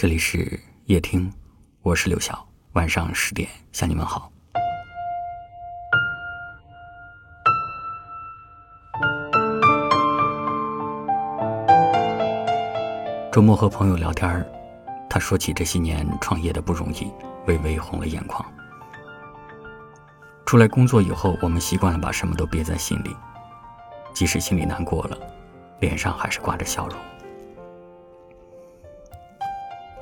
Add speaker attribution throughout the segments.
Speaker 1: 这里是夜听，我是刘晓。晚上十点向你们好。周末和朋友聊天他说起这些年创业的不容易，微微红了眼眶。出来工作以后，我们习惯了把什么都憋在心里，即使心里难过了，脸上还是挂着笑容。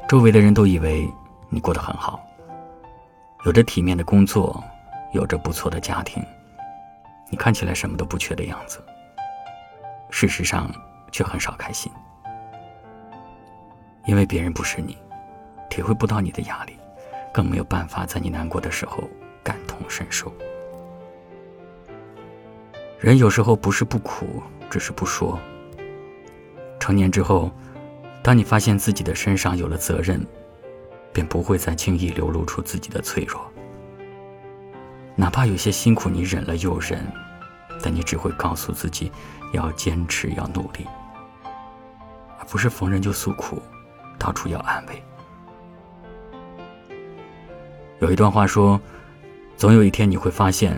Speaker 1: 周围的人都以为你过得很好，有着体面的工作，有着不错的家庭，你看起来什么都不缺的样子。事实上，却很少开心，因为别人不是你，体会不到你的压力，更没有办法在你难过的时候感同身受。人有时候不是不苦，只是不说。成年之后。当你发现自己的身上有了责任，便不会再轻易流露出自己的脆弱。哪怕有些辛苦你忍了又忍，但你只会告诉自己要坚持，要努力，而不是逢人就诉苦，到处要安慰。有一段话说：“总有一天你会发现，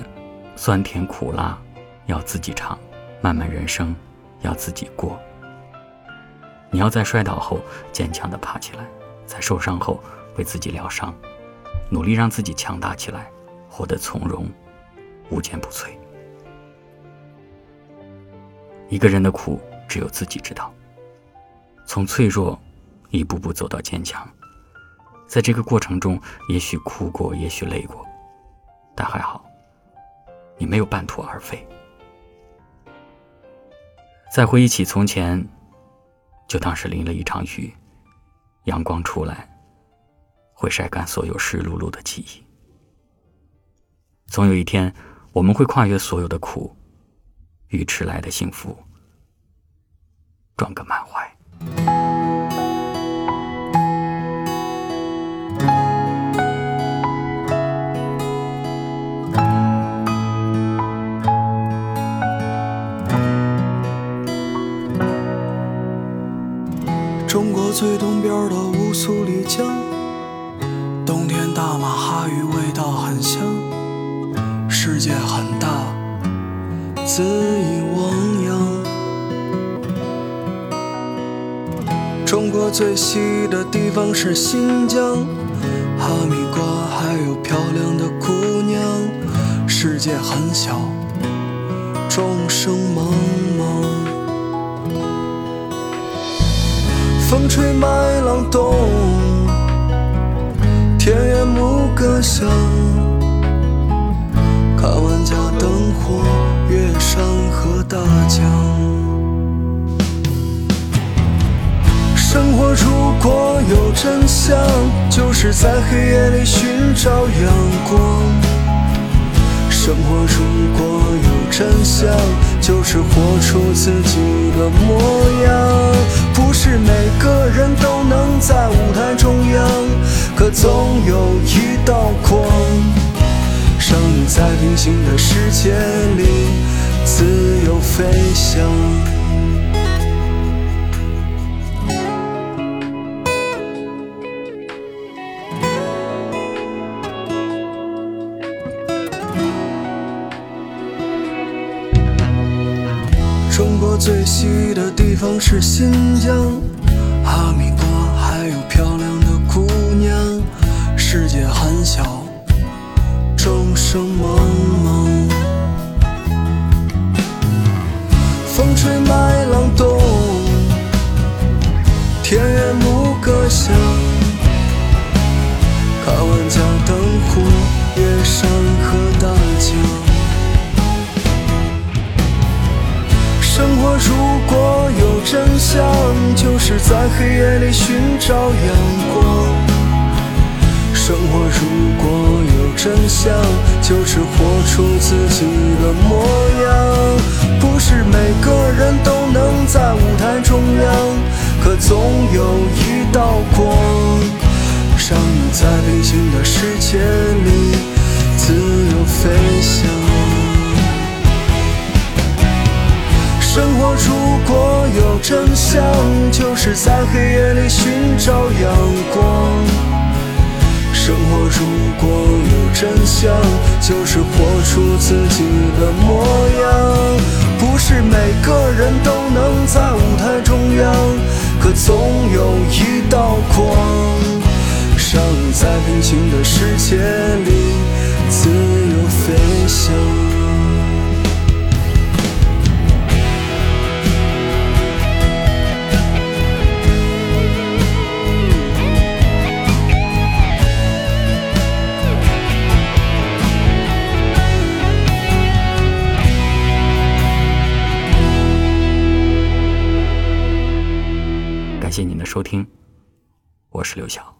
Speaker 1: 酸甜苦辣要自己尝，漫漫人生要自己过。”你要在摔倒后坚强的爬起来，在受伤后为自己疗伤，努力让自己强大起来，活得从容，无坚不摧。一个人的苦只有自己知道。从脆弱一步步走到坚强，在这个过程中，也许哭过，也许累过，但还好，你没有半途而废。再回忆起从前。就当是淋了一场雨，阳光出来，会晒干所有湿漉漉的记忆。总有一天，我们会跨越所有的苦，与迟来的幸福撞个满怀。
Speaker 2: 最东边的乌苏里江，冬天大马哈鱼味道很香。世界很大，恣意汪洋。中国最西的地方是新疆，哈密瓜还有漂亮的姑娘。世界很小，众生茫茫。风吹麦浪动，田园牧歌响。看万家灯火，越山河大江。生活如果有真相，就是在黑夜里寻找阳光。生活如果有真相，就是活出自己的模样。不是每人都能在舞台中央，可总有一道光，让你在平行的世界里自由飞翔。中国最西的地方是新疆，众生茫茫。风吹麦浪动，田园牧歌响。看万家灯火，越山河大江。生活如果有真相，就是在黑夜里寻找阳光。生活如果有真相，就是活出自己的模样。不是每个人都能在舞台中央，可总有一道光，让你在平行的世界里自由飞翔。生活如果有真相，就是在黑夜里寻找阳光。生活如果有真相，就是活出自己的模样。不是每个人都能在舞台中央，可总有一道光，让你在平行的世界里
Speaker 1: 谢谢您的收听，我是刘晓。